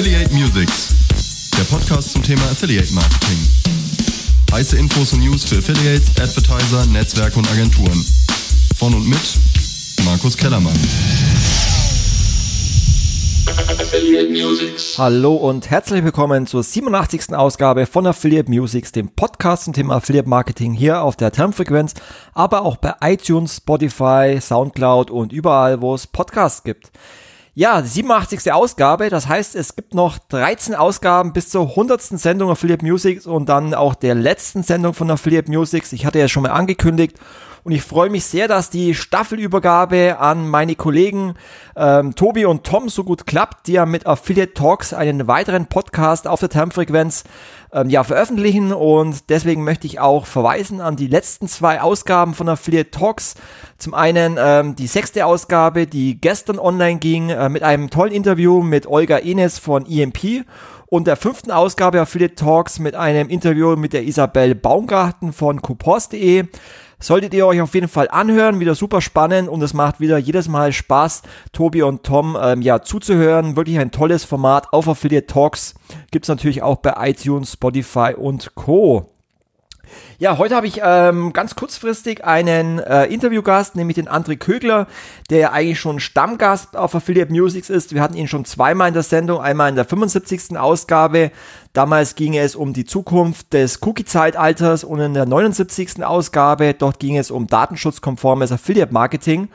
Affiliate Musics, der Podcast zum Thema Affiliate Marketing. Heiße Infos und News für Affiliates, Advertiser, Netzwerke und Agenturen. Von und mit Markus Kellermann. Hallo und herzlich willkommen zur 87. Ausgabe von Affiliate Musics, dem Podcast zum Thema Affiliate Marketing hier auf der Termfrequenz, aber auch bei iTunes, Spotify, Soundcloud und überall, wo es Podcasts gibt. Ja, die 87. Ausgabe, das heißt, es gibt noch 13 Ausgaben bis zur 100. Sendung Affiliate Musics und dann auch der letzten Sendung von Affiliate Musics. Ich hatte ja schon mal angekündigt und ich freue mich sehr, dass die Staffelübergabe an meine Kollegen ähm, Tobi und Tom so gut klappt, die ja mit Affiliate Talks einen weiteren Podcast auf der Termfrequenz ähm, ja, veröffentlichen. Und deswegen möchte ich auch verweisen an die letzten zwei Ausgaben von Affiliate Talks. Zum einen ähm, die sechste Ausgabe, die gestern online ging, äh, mit einem tollen Interview mit Olga Enes von EMP und der fünften Ausgabe Affiliate Talks mit einem Interview mit der Isabel Baumgarten von coupons.de. Solltet ihr euch auf jeden Fall anhören, wieder super spannend und es macht wieder jedes Mal Spaß, Tobi und Tom ähm, ja zuzuhören. Wirklich ein tolles Format auf Affiliate Talks. Gibt's natürlich auch bei iTunes, Spotify und Co. Ja, heute habe ich ähm, ganz kurzfristig einen äh, Interviewgast, nämlich den André Kögler, der eigentlich schon Stammgast auf Affiliate Musics ist. Wir hatten ihn schon zweimal in der Sendung, einmal in der 75. Ausgabe. Damals ging es um die Zukunft des Cookie-Zeitalters und in der 79. Ausgabe, dort ging es um datenschutzkonformes Affiliate Marketing.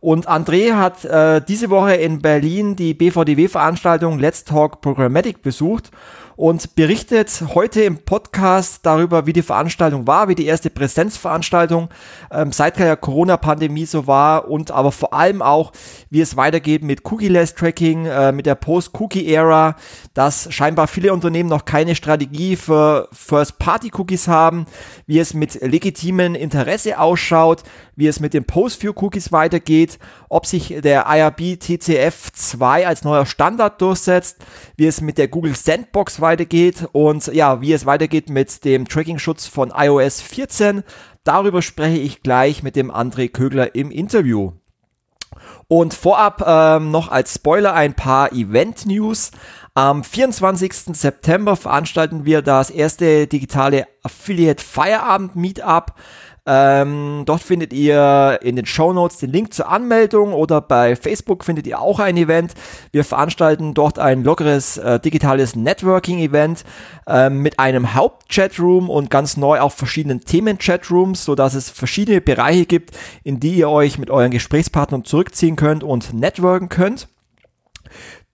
Und André hat äh, diese Woche in Berlin die BVDW-Veranstaltung Let's Talk Programmatic besucht und berichtet heute im Podcast darüber, wie die Veranstaltung war, wie die erste Präsenzveranstaltung ähm, seit der Corona-Pandemie so war und aber vor allem auch, wie es weitergeht mit Cookie-less Tracking, äh, mit der Post-Cookie-Ära, dass scheinbar viele Unternehmen noch keine Strategie für First-Party-Cookies haben, wie es mit legitimen Interesse ausschaut, wie es mit den Post-View-Cookies weitergeht, ob sich der IRB TCF2 als neuer Standard durchsetzt, wie es mit der Google Sandbox weitergeht und ja, wie es weitergeht mit dem Tracking-Schutz von iOS 14. Darüber spreche ich gleich mit dem André Kögler im Interview. Und vorab ähm, noch als Spoiler ein paar Event-News. Am 24. September veranstalten wir das erste digitale Affiliate Feierabend Meetup. Ähm, dort findet ihr in den Show Notes den Link zur Anmeldung oder bei Facebook findet ihr auch ein Event. Wir veranstalten dort ein lockeres äh, digitales Networking-Event äh, mit einem Haupt-Chatroom und ganz neu auch verschiedenen Themen-Chatrooms, sodass es verschiedene Bereiche gibt, in die ihr euch mit euren Gesprächspartnern zurückziehen könnt und networken könnt.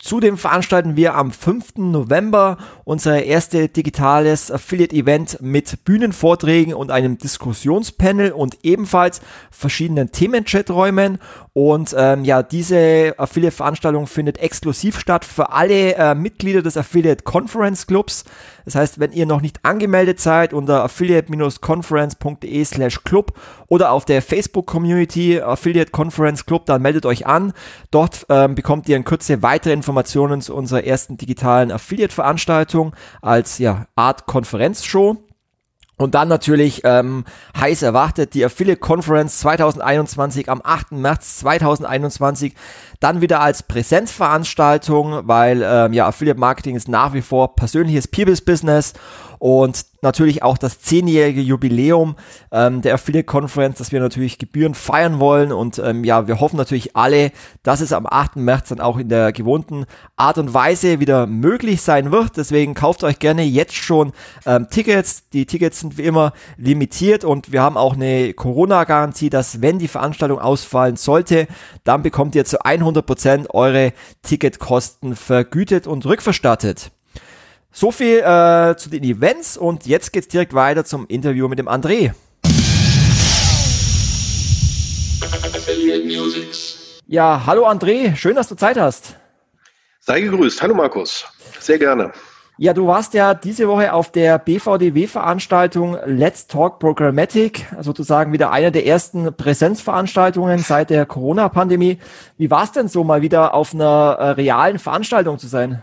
Zudem veranstalten wir am 5. November unser erste digitales Affiliate-Event mit Bühnenvorträgen und einem Diskussionspanel und ebenfalls verschiedenen Themen-Chaträumen. Und ähm, ja, diese Affiliate-Veranstaltung findet exklusiv statt für alle äh, Mitglieder des Affiliate Conference Clubs. Das heißt, wenn ihr noch nicht angemeldet seid unter affiliate-conference.de slash club oder auf der Facebook-Community Affiliate Conference Club, dann meldet euch an. Dort ähm, bekommt ihr in Kürze weitere Informationen zu unserer ersten digitalen Affiliate-Veranstaltung als ja, Art Konferenzshow. Und dann natürlich ähm, heiß erwartet die Affiliate Conference 2021 am 8. März 2021 dann wieder als Präsenzveranstaltung, weil ähm, ja Affiliate Marketing ist nach wie vor persönliches People's Business und natürlich auch das zehnjährige Jubiläum ähm, der Affiliate Conference, das wir natürlich gebührend feiern wollen. Und ähm, ja, wir hoffen natürlich alle, dass es am 8. März dann auch in der gewohnten Art und Weise wieder möglich sein wird. Deswegen kauft euch gerne jetzt schon ähm, Tickets. Die Tickets sind wie immer limitiert und wir haben auch eine Corona-Garantie, dass wenn die Veranstaltung ausfallen sollte, dann bekommt ihr zu 100% eure Ticketkosten vergütet und rückverstattet. So viel äh, zu den Events und jetzt geht's direkt weiter zum Interview mit dem André. Ja, hallo André, schön, dass du Zeit hast. Sei gegrüßt. Hallo Markus. Sehr gerne. Ja, du warst ja diese Woche auf der BVDW-Veranstaltung Let's Talk Programmatic, sozusagen wieder eine der ersten Präsenzveranstaltungen seit der Corona-Pandemie. Wie war es denn so, mal wieder auf einer äh, realen Veranstaltung zu sein?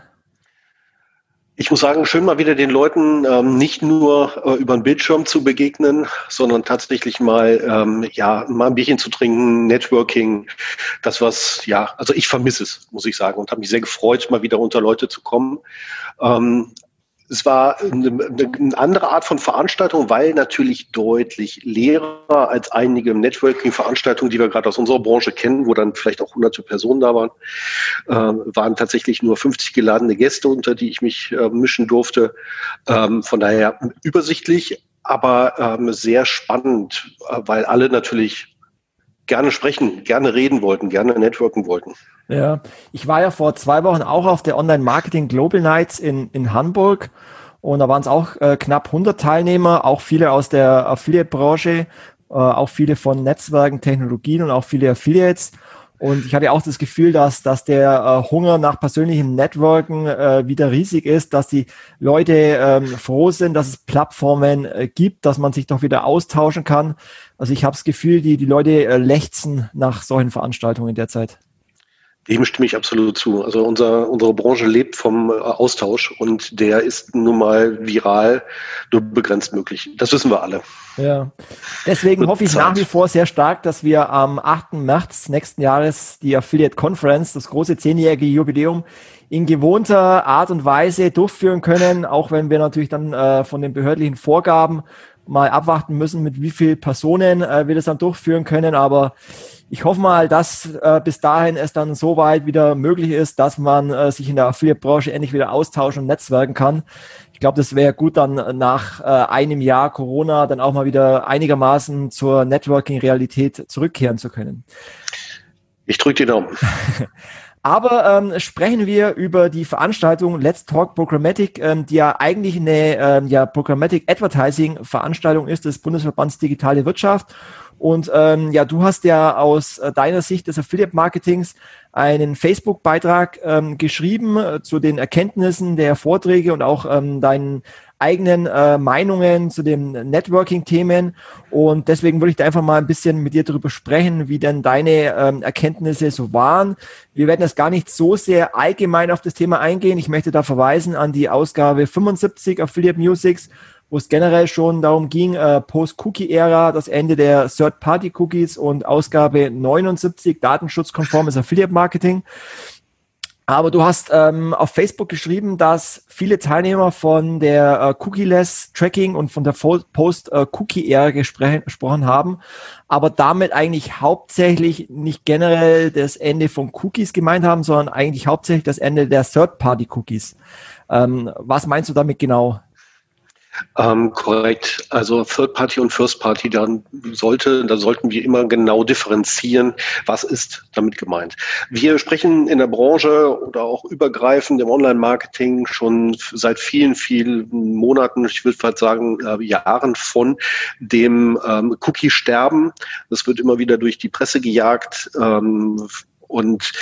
Ich muss sagen, schön mal wieder den Leuten ähm, nicht nur äh, über den Bildschirm zu begegnen, sondern tatsächlich mal ähm, ja mal ein Bierchen zu trinken, Networking, das was ja, also ich vermisse es, muss ich sagen, und habe mich sehr gefreut, mal wieder unter Leute zu kommen. Ähm, es war eine, eine, andere Art von Veranstaltung, weil natürlich deutlich leerer als einige Networking-Veranstaltungen, die wir gerade aus unserer Branche kennen, wo dann vielleicht auch hunderte Personen da waren, äh, waren tatsächlich nur 50 geladene Gäste, unter die ich mich äh, mischen durfte. Ähm, von daher übersichtlich, aber ähm, sehr spannend, äh, weil alle natürlich gerne sprechen, gerne reden wollten, gerne networken wollten. Ja, ich war ja vor zwei Wochen auch auf der Online Marketing Global Nights in, in Hamburg und da waren es auch äh, knapp 100 Teilnehmer, auch viele aus der Affiliate-Branche, äh, auch viele von Netzwerken, Technologien und auch viele Affiliates. Und ich hatte auch das Gefühl, dass, dass der äh, Hunger nach persönlichem Networken äh, wieder riesig ist, dass die Leute ähm, froh sind, dass es Plattformen äh, gibt, dass man sich doch wieder austauschen kann. Also ich habe das Gefühl, die, die Leute äh, lechzen nach solchen Veranstaltungen derzeit. Dem stimme ich absolut zu. Also unser, unsere Branche lebt vom äh, Austausch und der ist nun mal viral nur begrenzt möglich. Das wissen wir alle. Ja. Deswegen hoffe ich nach wie vor sehr stark, dass wir am 8. März nächsten Jahres die Affiliate Conference, das große zehnjährige Jubiläum, in gewohnter Art und Weise durchführen können, auch wenn wir natürlich dann äh, von den behördlichen Vorgaben mal abwarten müssen, mit wie vielen Personen äh, wir das dann durchführen können. Aber ich hoffe mal, dass äh, bis dahin es dann so weit wieder möglich ist, dass man äh, sich in der Affiliate-Branche endlich wieder austauschen und netzwerken kann. Ich glaube, das wäre gut, dann nach äh, einem Jahr Corona dann auch mal wieder einigermaßen zur Networking-Realität zurückkehren zu können. Ich drücke die Daumen. Aber ähm, sprechen wir über die Veranstaltung Let's Talk Programmatic, ähm, die ja eigentlich eine ähm, ja, Programmatic Advertising Veranstaltung ist des Bundesverbands Digitale Wirtschaft. Und ähm, ja, du hast ja aus äh, deiner Sicht des Affiliate Marketings einen Facebook-Beitrag ähm, geschrieben äh, zu den Erkenntnissen der Vorträge und auch ähm, deinen eigenen äh, Meinungen zu den Networking-Themen. Und deswegen würde ich da einfach mal ein bisschen mit dir darüber sprechen, wie denn deine ähm, Erkenntnisse so waren. Wir werden jetzt gar nicht so sehr allgemein auf das Thema eingehen. Ich möchte da verweisen an die Ausgabe 75 Affiliate Musics wo es generell schon darum ging, äh, Post-Cookie-Ära, das Ende der Third-Party-Cookies und Ausgabe 79, datenschutzkonformes Affiliate-Marketing. Aber du hast ähm, auf Facebook geschrieben, dass viele Teilnehmer von der äh, Cookie-less Tracking und von der Post-Cookie-Ära gesprochen haben, aber damit eigentlich hauptsächlich nicht generell das Ende von Cookies gemeint haben, sondern eigentlich hauptsächlich das Ende der Third-Party-Cookies. Ähm, was meinst du damit genau? Ähm, korrekt. Also Third Party und First Party, da sollte, da sollten wir immer genau differenzieren, was ist damit gemeint. Wir sprechen in der Branche oder auch übergreifend im Online-Marketing schon seit vielen, vielen Monaten, ich würde fast sagen äh, Jahren von dem ähm, Cookie-Sterben. Das wird immer wieder durch die Presse gejagt. Ähm, und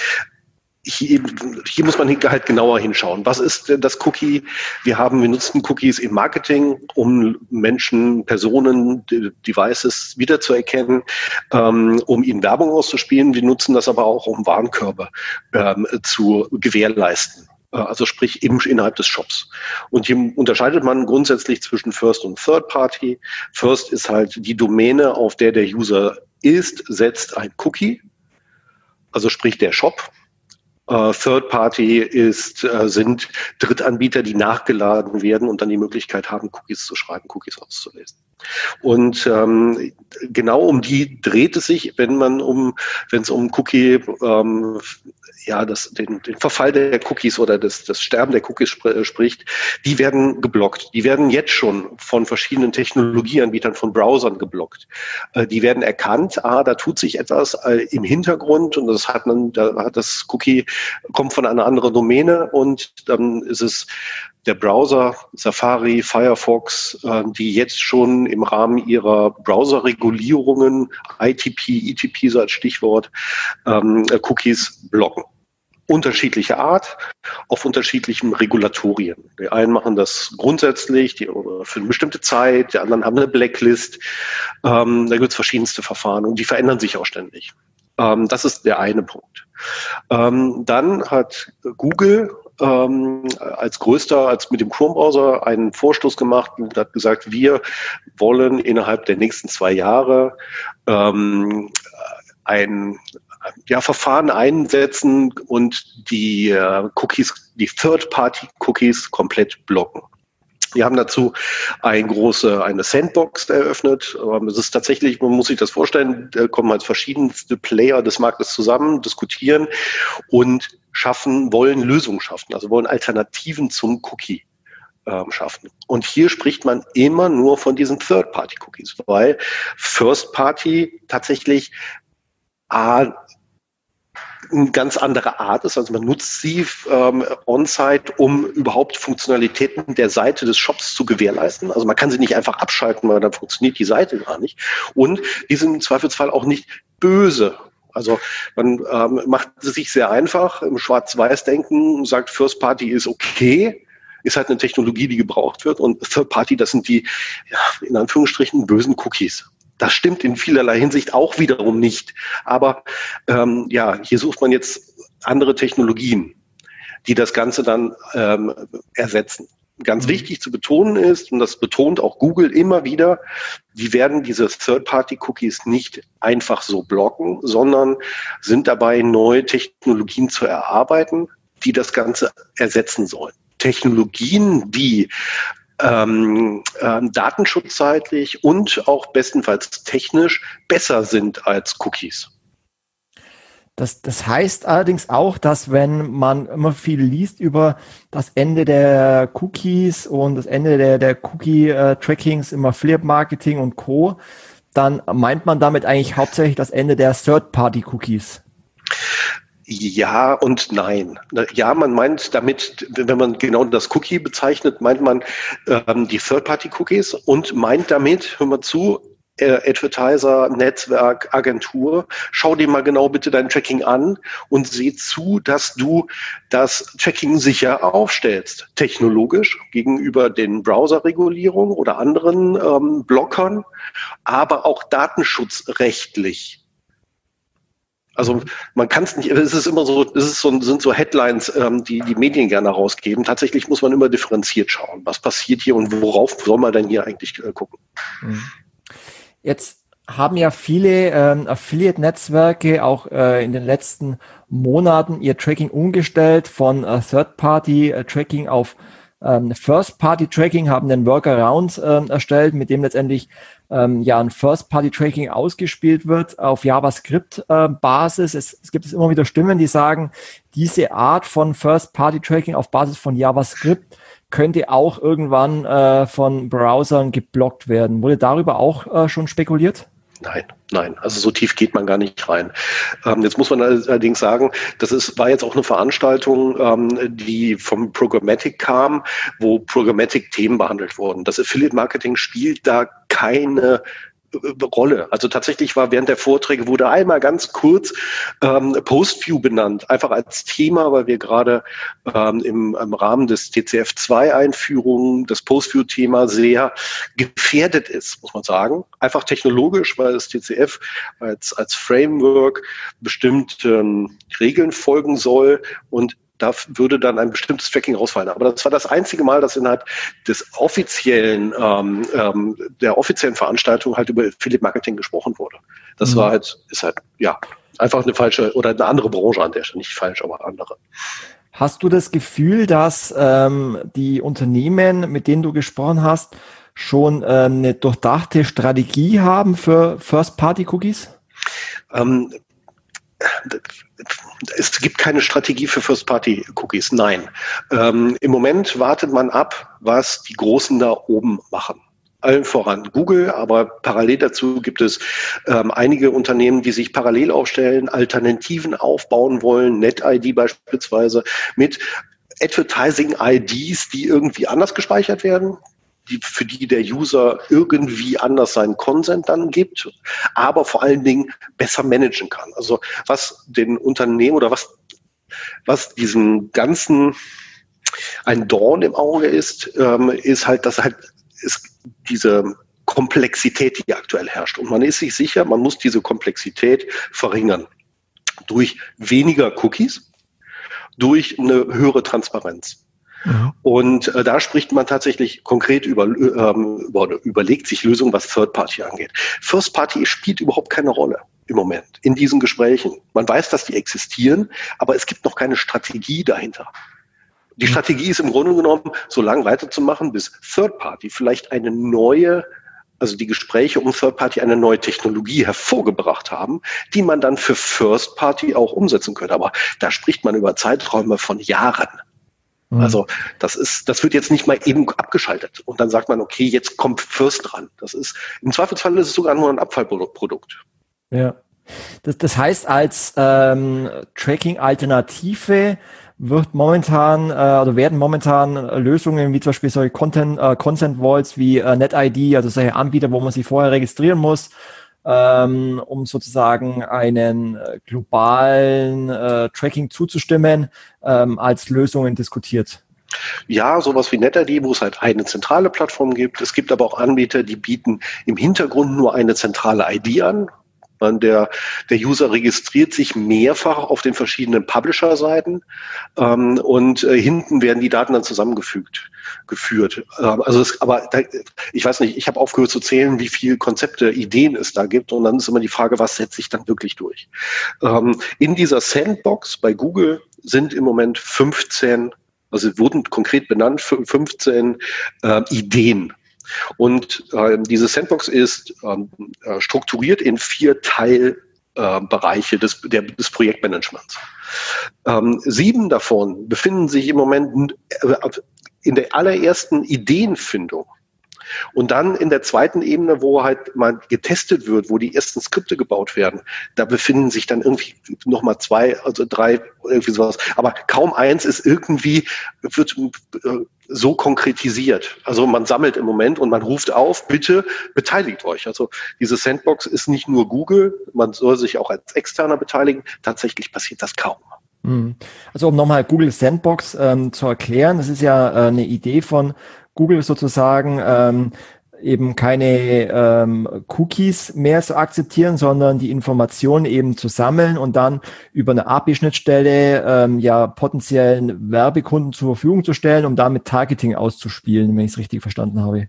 hier, hier muss man halt genauer hinschauen. Was ist das Cookie? Wir haben, wir nutzen Cookies im Marketing, um Menschen, Personen, Devices wiederzuerkennen, ähm, um ihnen Werbung auszuspielen. Wir nutzen das aber auch, um Warenkörbe ähm, zu gewährleisten äh, also sprich im, innerhalb des Shops. Und hier unterscheidet man grundsätzlich zwischen First und Third Party. First ist halt die Domäne, auf der der User ist, setzt ein Cookie, also sprich der Shop, äh, Third Party ist, äh, sind Drittanbieter, die nachgeladen werden und dann die Möglichkeit haben, Cookies zu schreiben, Cookies auszulesen. Und ähm, genau um die dreht es sich, wenn man um, wenn es um Cookie ähm, ja, das, den, den Verfall der Cookies oder das, das Sterben der Cookies sp äh, spricht, die werden geblockt. Die werden jetzt schon von verschiedenen Technologieanbietern, von Browsern geblockt. Äh, die werden erkannt, ah, da tut sich etwas äh, im Hintergrund und das hat man, da hat das Cookie kommt von einer anderen Domäne und dann ist es der Browser, Safari, Firefox, äh, die jetzt schon im Rahmen ihrer Browserregulierungen, ITP, ETP so als Stichwort, ähm, Cookies blocken unterschiedliche Art auf unterschiedlichen Regulatorien. Die einen machen das grundsätzlich die, für eine bestimmte Zeit, die anderen haben eine Blacklist. Ähm, da gibt es verschiedenste Verfahren und die verändern sich auch ständig. Ähm, das ist der eine Punkt. Dann hat Google ähm, als größter, als mit dem Chrome-Browser einen Vorstoß gemacht und hat gesagt, wir wollen innerhalb der nächsten zwei Jahre ähm, ein ja, Verfahren einsetzen und die äh, Cookies, die Third-Party-Cookies komplett blocken. Wir haben dazu ein große, eine Sandbox eröffnet. Es ist tatsächlich, man muss sich das vorstellen, da kommen als verschiedenste Player des Marktes zusammen, diskutieren und schaffen, wollen Lösungen schaffen, also wollen Alternativen zum Cookie ähm, schaffen. Und hier spricht man immer nur von diesen Third-Party-Cookies, weil First-Party tatsächlich A, eine ganz andere Art ist. Also man nutzt sie ähm, on-site, um überhaupt Funktionalitäten der Seite des Shops zu gewährleisten. Also man kann sie nicht einfach abschalten, weil dann funktioniert die Seite gar nicht. Und die sind im Zweifelsfall auch nicht böse. Also man ähm, macht es sich sehr einfach im Schwarz-Weiß-Denken, sagt First Party ist okay, ist halt eine Technologie, die gebraucht wird und Third Party, das sind die, ja, in Anführungsstrichen, bösen Cookies. Das stimmt in vielerlei Hinsicht auch wiederum nicht. Aber ähm, ja, hier sucht man jetzt andere Technologien, die das Ganze dann ähm, ersetzen. Ganz mhm. wichtig zu betonen ist, und das betont auch Google immer wieder, die werden diese Third-Party-Cookies nicht einfach so blocken, sondern sind dabei, neue Technologien zu erarbeiten, die das Ganze ersetzen sollen. Technologien, die ähm, ähm, datenschutzseitig und auch bestenfalls technisch besser sind als Cookies. Das, das heißt allerdings auch, dass wenn man immer viel liest über das Ende der Cookies und das Ende der, der Cookie-Trackings im Affiliate-Marketing und Co., dann meint man damit eigentlich hauptsächlich das Ende der Third-Party-Cookies. Ja und nein. Ja, man meint damit, wenn man genau das Cookie bezeichnet, meint man ähm, die Third-Party-Cookies und meint damit, hör mal zu, äh, Advertiser, Netzwerk, Agentur, schau dir mal genau bitte dein Tracking an und seh zu, dass du das Tracking sicher aufstellst, technologisch gegenüber den Browserregulierungen oder anderen ähm, Blockern, aber auch datenschutzrechtlich. Also man kann es nicht, es ist immer so, es ist so, sind so Headlines, ähm, die die Medien gerne rausgeben. Tatsächlich muss man immer differenziert schauen, was passiert hier und worauf soll man denn hier eigentlich äh, gucken. Mhm. Jetzt haben ja viele ähm, Affiliate-Netzwerke auch äh, in den letzten Monaten ihr Tracking umgestellt von äh, Third-Party-Tracking auf ähm, First-Party-Tracking, haben den Workaround äh, erstellt, mit dem letztendlich ähm, ja ein First-Party-Tracking ausgespielt wird auf JavaScript-Basis. Äh, es, es gibt es immer wieder Stimmen, die sagen, diese Art von First-Party-Tracking auf Basis von JavaScript könnte auch irgendwann äh, von Browsern geblockt werden. Wurde darüber auch äh, schon spekuliert? Nein, nein. Also so tief geht man gar nicht rein. Ähm, jetzt muss man allerdings sagen, das ist, war jetzt auch eine Veranstaltung, ähm, die vom Programmatic kam, wo Programmatic Themen behandelt wurden. Das Affiliate Marketing spielt da keine Rolle. Also tatsächlich war während der Vorträge wurde einmal ganz kurz ähm, Postview benannt, einfach als Thema, weil wir gerade ähm, im, im Rahmen des TCF2-Einführung das Postview-Thema sehr gefährdet ist, muss man sagen. Einfach technologisch, weil das TCF als, als Framework bestimmten Regeln folgen soll und da würde dann ein bestimmtes Tracking rausfallen. Aber das war das einzige Mal, dass innerhalb des offiziellen, ähm, ähm, der offiziellen Veranstaltung halt über Philipp Marketing gesprochen wurde. Das mhm. war halt, ist halt, ja, einfach eine falsche oder eine andere Branche an der Stelle, nicht falsch, aber andere. Hast du das Gefühl, dass ähm, die Unternehmen, mit denen du gesprochen hast, schon ähm, eine durchdachte Strategie haben für First-Party-Cookies? Ähm, es gibt keine Strategie für First-Party-Cookies. Nein. Ähm, Im Moment wartet man ab, was die Großen da oben machen. Allen voran Google, aber parallel dazu gibt es ähm, einige Unternehmen, die sich parallel aufstellen, Alternativen aufbauen wollen, NetID beispielsweise, mit Advertising-IDs, die irgendwie anders gespeichert werden die, für die der User irgendwie anders seinen Consent dann gibt, aber vor allen Dingen besser managen kann. Also was den Unternehmen oder was, was diesen ganzen ein Dorn im Auge ist, ähm, ist halt, dass halt ist diese Komplexität, die aktuell herrscht. Und man ist sich sicher, man muss diese Komplexität verringern durch weniger Cookies, durch eine höhere Transparenz. Mhm. Und äh, da spricht man tatsächlich konkret über, ähm, über, überlegt sich Lösungen, was Third Party angeht. First Party spielt überhaupt keine Rolle im Moment in diesen Gesprächen. Man weiß, dass die existieren, aber es gibt noch keine Strategie dahinter. Die mhm. Strategie ist im Grunde genommen, so lange weiterzumachen, bis Third Party vielleicht eine neue also die Gespräche um Third Party eine neue Technologie hervorgebracht haben, die man dann für First Party auch umsetzen könnte. Aber da spricht man über Zeiträume von Jahren. Mhm. Also das ist, das wird jetzt nicht mal eben abgeschaltet und dann sagt man, okay, jetzt kommt First dran. Das ist im Zweifelsfall ist es sogar nur ein Abfallprodukt. Ja. Das, das heißt, als ähm, Tracking-Alternative wird momentan äh, oder werden momentan Lösungen wie zum Beispiel solche Content, äh, Consent Vaults wie äh, NetID, also solche Anbieter, wo man sich vorher registrieren muss, ähm, um sozusagen einen äh, globalen äh, Tracking zuzustimmen, ähm, als Lösungen diskutiert. Ja, sowas wie NetID, wo es halt eine zentrale Plattform gibt. Es gibt aber auch Anbieter, die bieten im Hintergrund nur eine zentrale ID an, der, der User registriert sich mehrfach auf den verschiedenen Publisher-Seiten ähm, und äh, hinten werden die Daten dann zusammengefügt, geführt. Ähm, also es, aber da, ich weiß nicht, ich habe aufgehört zu zählen, wie viele Konzepte, Ideen es da gibt und dann ist immer die Frage, was setzt sich dann wirklich durch. Ähm, in dieser Sandbox bei Google sind im Moment 15 also wurden konkret benannt 15 äh, Ideen und äh, diese Sandbox ist ähm, äh, strukturiert in vier Teilbereiche äh, des, der, des Projektmanagements. Ähm, sieben davon befinden sich im Moment äh, in der allerersten Ideenfindung. Und dann in der zweiten Ebene, wo halt mal getestet wird, wo die ersten Skripte gebaut werden, da befinden sich dann irgendwie nochmal zwei, also drei, irgendwie sowas. Aber kaum eins ist irgendwie, wird äh, so konkretisiert. Also man sammelt im Moment und man ruft auf, bitte beteiligt euch. Also diese Sandbox ist nicht nur Google, man soll sich auch als Externer beteiligen. Tatsächlich passiert das kaum. Hm. Also um nochmal Google Sandbox ähm, zu erklären, das ist ja äh, eine Idee von Google sozusagen ähm, eben keine ähm, Cookies mehr zu akzeptieren, sondern die Informationen eben zu sammeln und dann über eine API-Schnittstelle ähm, ja potenziellen Werbekunden zur Verfügung zu stellen, um damit Targeting auszuspielen, wenn ich es richtig verstanden habe.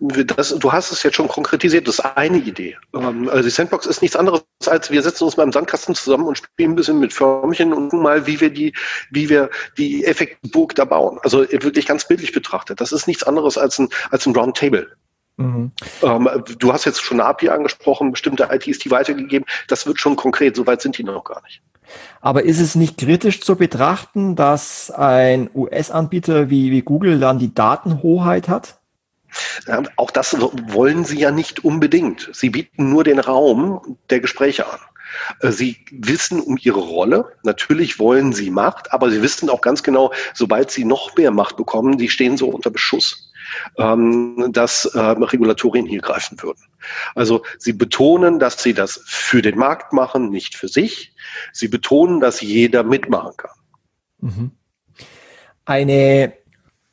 Das, du hast es jetzt schon konkretisiert, das ist eine Idee. Ähm, also die Sandbox ist nichts anderes als wir setzen uns mal im Sandkasten zusammen und spielen ein bisschen mit Förmchen und gucken mal, wie wir die, wie wir die Effektburg da bauen. Also wirklich ganz bildlich betrachtet. Das ist nichts anderes als ein, als ein Roundtable. Mhm. Ähm, du hast jetzt schon eine API angesprochen, bestimmte ITs die weitergegeben. Das wird schon konkret, soweit sind die noch gar nicht. Aber ist es nicht kritisch zu betrachten, dass ein US-Anbieter wie, wie Google dann die Datenhoheit hat? Auch das wollen sie ja nicht unbedingt. Sie bieten nur den Raum der Gespräche an. Äh, sie wissen um ihre Rolle. Natürlich wollen sie Macht, aber sie wissen auch ganz genau, sobald sie noch mehr Macht bekommen, die stehen so unter Beschuss, ähm, dass äh, Regulatorien hier greifen würden. Also sie betonen, dass sie das für den Markt machen, nicht für sich. Sie betonen, dass jeder mitmachen kann. Mhm. Eine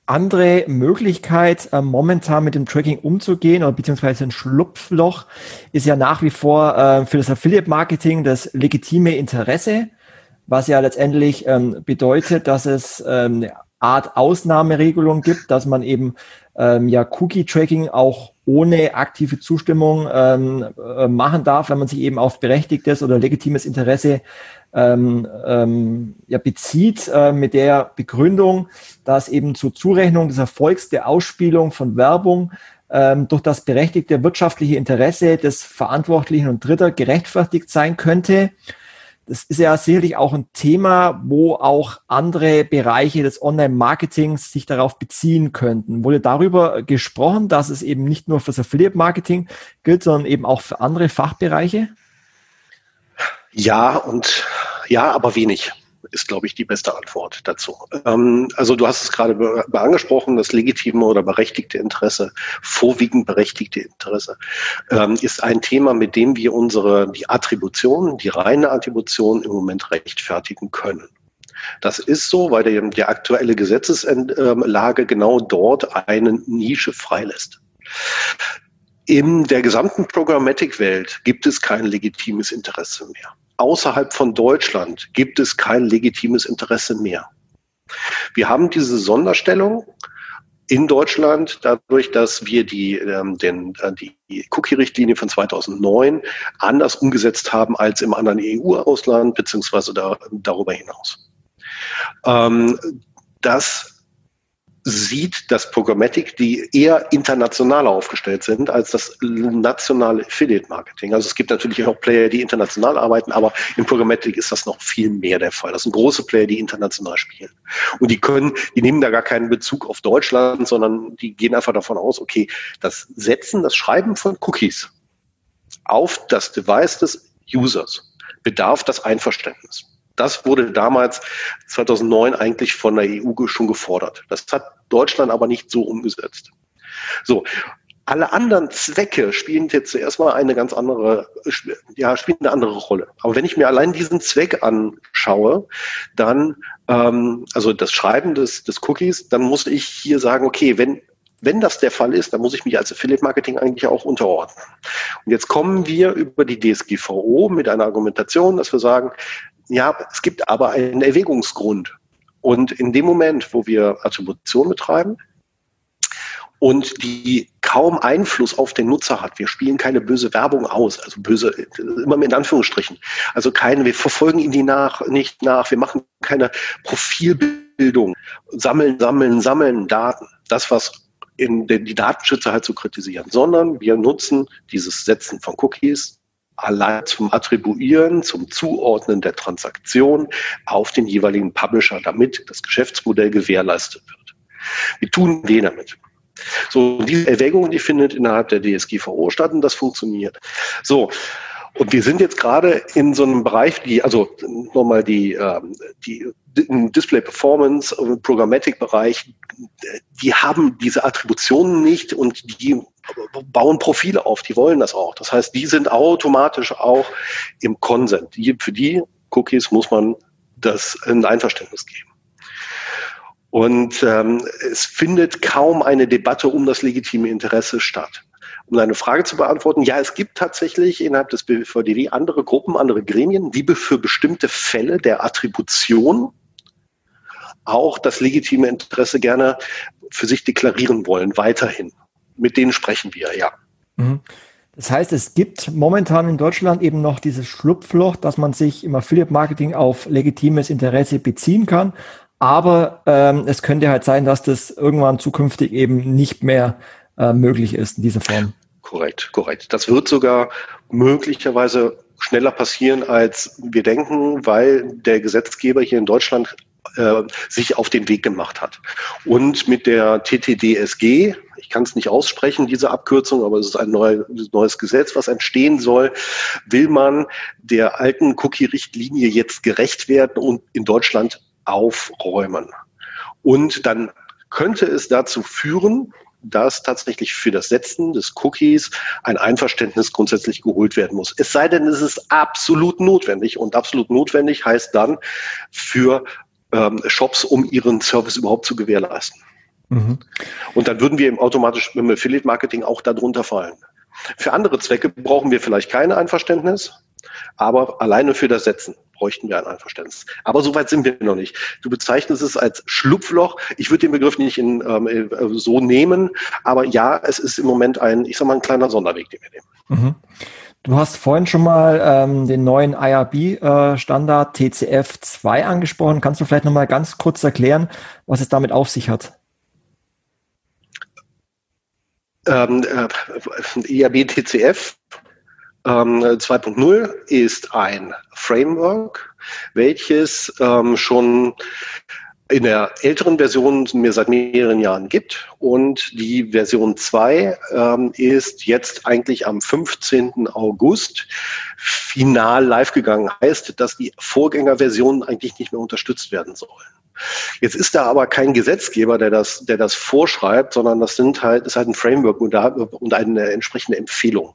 andere Möglichkeit, äh, momentan mit dem Tracking umzugehen oder beziehungsweise ein Schlupfloch ist ja nach wie vor äh, für das Affiliate-Marketing das legitime Interesse, was ja letztendlich ähm, bedeutet, dass es ähm, eine Art Ausnahmeregelung gibt, dass man eben ähm, ja Cookie-Tracking auch ohne aktive Zustimmung ähm, äh, machen darf, wenn man sich eben auf berechtigtes oder legitimes Interesse ähm, ähm, ja, bezieht äh, mit der Begründung, dass eben zur Zurechnung des Erfolgs der Ausspielung von Werbung ähm, durch das berechtigte wirtschaftliche Interesse des Verantwortlichen und Dritter gerechtfertigt sein könnte. Das ist ja sicherlich auch ein Thema, wo auch andere Bereiche des Online-Marketings sich darauf beziehen könnten. Wurde darüber gesprochen, dass es eben nicht nur für das Affiliate-Marketing gilt, sondern eben auch für andere Fachbereiche? Ja und ja, aber wenig ist, glaube ich, die beste Antwort dazu. Ähm, also du hast es gerade be angesprochen, das legitime oder berechtigte Interesse, vorwiegend berechtigte Interesse, ähm, ist ein Thema, mit dem wir unsere, die Attribution, die reine Attribution im Moment rechtfertigen können. Das ist so, weil der, die aktuelle Gesetzeslage genau dort eine Nische freilässt. In der gesamten Programmatic-Welt gibt es kein legitimes Interesse mehr. Außerhalb von Deutschland gibt es kein legitimes Interesse mehr. Wir haben diese Sonderstellung in Deutschland dadurch, dass wir die, ähm, den, äh, die Cookie-Richtlinie von 2009 anders umgesetzt haben als im anderen EU-Ausland beziehungsweise da, darüber hinaus. Ähm, das sieht, dass Programmatic, die eher international aufgestellt sind als das nationale Affiliate-Marketing. Also es gibt natürlich auch Player, die international arbeiten, aber im Programmatic ist das noch viel mehr der Fall. Das sind große Player, die international spielen. Und die können, die nehmen da gar keinen Bezug auf Deutschland, sondern die gehen einfach davon aus, okay, das Setzen, das Schreiben von Cookies auf das Device des Users bedarf das Einverständnis. Das wurde damals 2009 eigentlich von der EU schon gefordert. Das hat Deutschland aber nicht so umgesetzt. So, alle anderen Zwecke spielen jetzt zuerst mal eine ganz andere, ja, spielen eine andere Rolle. Aber wenn ich mir allein diesen Zweck anschaue, dann, ähm, also das Schreiben des, des Cookies, dann muss ich hier sagen, okay, wenn wenn das der Fall ist, dann muss ich mich als Affiliate Marketing eigentlich auch unterordnen. Und jetzt kommen wir über die DSGVO mit einer Argumentation, dass wir sagen, ja, es gibt aber einen Erwägungsgrund. Und in dem Moment, wo wir Attribution betreiben und die kaum Einfluss auf den Nutzer hat, wir spielen keine böse Werbung aus, also böse, immer mit Anführungsstrichen, also keine, wir verfolgen ihn die nach, nicht nach, wir machen keine Profilbildung, sammeln, sammeln, sammeln Daten. Das, was in den, die Datenschützer halt zu kritisieren, sondern wir nutzen dieses Setzen von Cookies, allein zum Attribuieren, zum Zuordnen der Transaktion auf den jeweiligen Publisher, damit das Geschäftsmodell gewährleistet wird. Wir tun weh damit. So, diese Erwägung, die findet innerhalb der DSGVO statt und das funktioniert. So. Und wir sind jetzt gerade in so einem Bereich, die, also nochmal die, ähm, die Display Performance und Programmatic Bereich, die haben diese Attributionen nicht und die bauen Profile auf, die wollen das auch. Das heißt, die sind automatisch auch im Consent. Die, für die Cookies muss man das ein Einverständnis geben. Und ähm, es findet kaum eine Debatte um das legitime Interesse statt. Um deine Frage zu beantworten, ja, es gibt tatsächlich innerhalb des BVDW andere Gruppen, andere Gremien, die für bestimmte Fälle der Attribution auch das legitime Interesse gerne für sich deklarieren wollen, weiterhin mit denen sprechen wir, ja. Mhm. Das heißt, es gibt momentan in Deutschland eben noch dieses Schlupfloch, dass man sich im Affiliate-Marketing auf legitimes Interesse beziehen kann. Aber ähm, es könnte halt sein, dass das irgendwann zukünftig eben nicht mehr äh, möglich ist in dieser Form. Korrekt, korrekt. Das wird sogar möglicherweise schneller passieren, als wir denken, weil der Gesetzgeber hier in Deutschland äh, sich auf den Weg gemacht hat. Und mit der TTDSG, ich kann es nicht aussprechen, diese Abkürzung, aber es ist ein neu, neues Gesetz, was entstehen soll, will man der alten Cookie-Richtlinie jetzt gerecht werden und in Deutschland aufräumen. Und dann könnte es dazu führen, dass tatsächlich für das Setzen des Cookies ein Einverständnis grundsätzlich geholt werden muss. Es sei denn, es ist absolut notwendig. Und absolut notwendig heißt dann für ähm, Shops, um ihren Service überhaupt zu gewährleisten. Mhm. Und dann würden wir im automatisch im Affiliate Marketing auch darunter fallen. Für andere Zwecke brauchen wir vielleicht kein Einverständnis, aber alleine für das Setzen bräuchten wir ein Einverständnis. Aber so weit sind wir noch nicht. Du bezeichnest es als Schlupfloch. Ich würde den Begriff nicht in, ähm, äh, so nehmen, aber ja, es ist im Moment ein, ich sag mal, ein kleiner Sonderweg, den wir nehmen. Mhm. Du hast vorhin schon mal ähm, den neuen IRB-Standard äh, TCF2 angesprochen. Kannst du vielleicht noch mal ganz kurz erklären, was es damit auf sich hat? Ähm, äh, IRB TCF ähm, 2.0 ist ein Framework, welches ähm, schon in der älteren Version mir seit mehreren Jahren gibt. Und die Version 2 ähm, ist jetzt eigentlich am 15. August final live gegangen. Heißt, dass die Vorgängerversionen eigentlich nicht mehr unterstützt werden sollen. Jetzt ist da aber kein Gesetzgeber, der das, der das vorschreibt, sondern das sind halt, ist halt ein Framework und, da, und eine entsprechende Empfehlung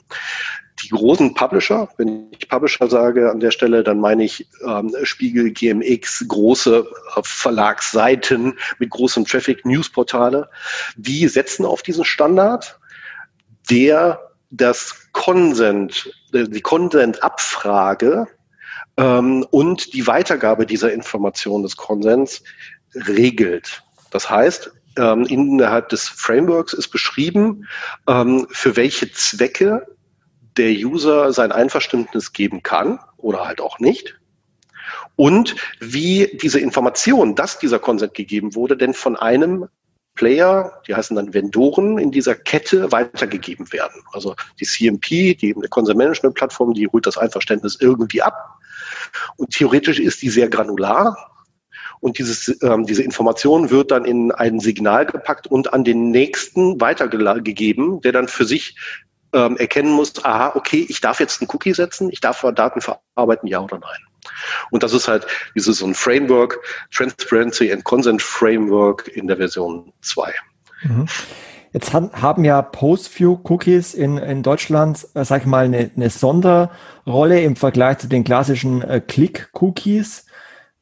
die großen Publisher, wenn ich Publisher sage an der Stelle, dann meine ich ähm, Spiegel, GMX, große äh, Verlagsseiten mit großem Traffic, Newsportale, die setzen auf diesen Standard, der das Consent, äh, die Consent-Abfrage ähm, und die Weitergabe dieser Information des Konsens regelt. Das heißt, ähm, innerhalb des Frameworks ist beschrieben, ähm, für welche Zwecke der User sein Einverständnis geben kann oder halt auch nicht. Und wie diese Information, dass dieser Consent gegeben wurde, denn von einem Player, die heißen dann Vendoren, in dieser Kette weitergegeben werden. Also die CMP, die Consent Management Plattform, die holt das Einverständnis irgendwie ab. Und theoretisch ist die sehr granular. Und dieses, ähm, diese Information wird dann in ein Signal gepackt und an den nächsten weitergegeben, der dann für sich ähm, erkennen muss, aha, okay, ich darf jetzt einen Cookie setzen, ich darf Daten verarbeiten, ja oder nein. Und das ist halt dieses so ein Framework, Transparency and Consent Framework in der Version 2. Mhm. Jetzt haben ja Post-View-Cookies in, in Deutschland, äh, sag ich mal, eine, eine Sonderrolle im Vergleich zu den klassischen äh, Click-Cookies.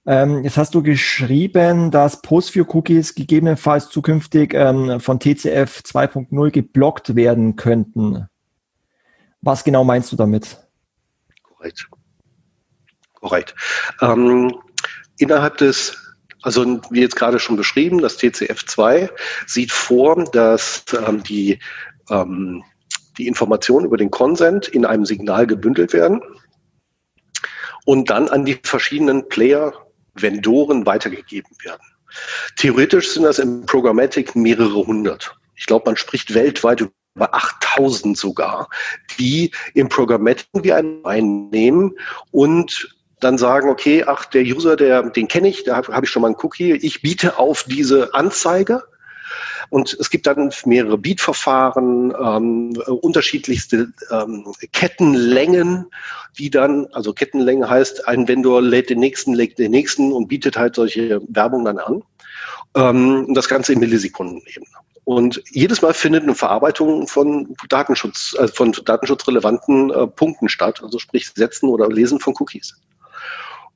Ähm, jetzt hast du geschrieben, dass Post-View-Cookies gegebenenfalls zukünftig ähm, von TCF 2.0 geblockt werden könnten. Was genau meinst du damit? Korrekt. Korrekt. Ähm, innerhalb des also wie jetzt gerade schon beschrieben, das TCF2 sieht vor, dass ähm, die, ähm, die Informationen über den Consent in einem Signal gebündelt werden und dann an die verschiedenen Player, Vendoren weitergegeben werden. Theoretisch sind das im Programmatic mehrere hundert. Ich glaube, man spricht weltweit über 8000 sogar, die im Programmatic wie einnehmen und dann sagen, okay, ach, der User, der, den kenne ich, da habe hab ich schon mal einen Cookie, ich biete auf diese Anzeige. Und es gibt dann mehrere Beat-Verfahren, ähm, unterschiedlichste ähm, Kettenlängen, die dann, also Kettenlänge heißt, ein Vendor lädt den nächsten, lädt den nächsten und bietet halt solche Werbung dann an. Ähm, das Ganze in Millisekunden-Ebene. Und jedes Mal findet eine Verarbeitung von Datenschutz, äh, von datenschutzrelevanten äh, Punkten statt, also sprich Setzen oder Lesen von Cookies.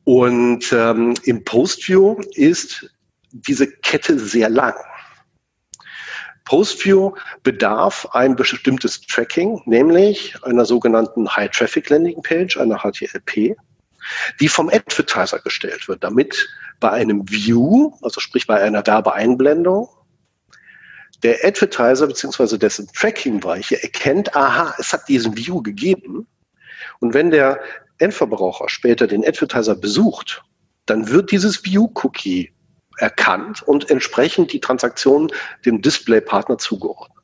Und ähm, im Postview ist diese Kette sehr lang. Postview bedarf ein bestimmtes Tracking, nämlich einer sogenannten High Traffic Landing Page, einer HTLP, die vom Advertiser gestellt wird, damit bei einem View, also sprich bei einer Werbeeinblendung, der Advertiser bzw. dessen Tracking-Weiche erkennt, aha, es hat diesen View gegeben. Und wenn der Endverbraucher später den Advertiser besucht, dann wird dieses View-Cookie erkannt und entsprechend die Transaktion dem Display-Partner zugeordnet.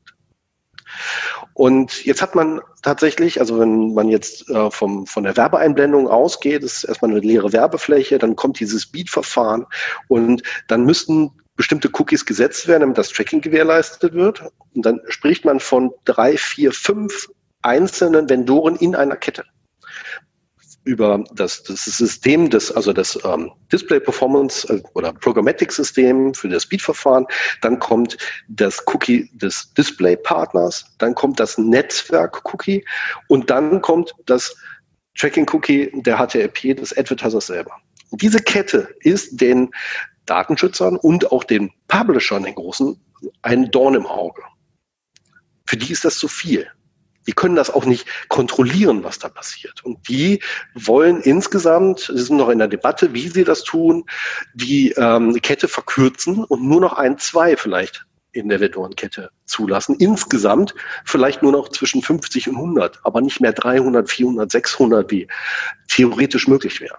Und jetzt hat man tatsächlich, also wenn man jetzt äh, vom, von der Werbeeinblendung ausgeht, ist erstmal eine leere Werbefläche, dann kommt dieses Beat-Verfahren und dann müssten bestimmte Cookies gesetzt werden, damit das Tracking gewährleistet wird. Und dann spricht man von drei, vier, fünf einzelnen Vendoren in einer Kette über das, das System des, also das ähm, Display Performance äh, oder Programmatic System für das Speed-Verfahren, dann kommt das Cookie des Display Partners, dann kommt das Netzwerk Cookie und dann kommt das Tracking Cookie der HTTP des Advertisers selber. Und diese Kette ist den Datenschützern und auch den Publishern, den großen, ein Dorn im Auge. Für die ist das zu viel. Die können das auch nicht kontrollieren, was da passiert. Und die wollen insgesamt, sie sind noch in der Debatte, wie sie das tun, die ähm, Kette verkürzen und nur noch ein, zwei vielleicht in der Vendorenkette zulassen. Insgesamt vielleicht nur noch zwischen 50 und 100, aber nicht mehr 300, 400, 600, wie theoretisch möglich wäre.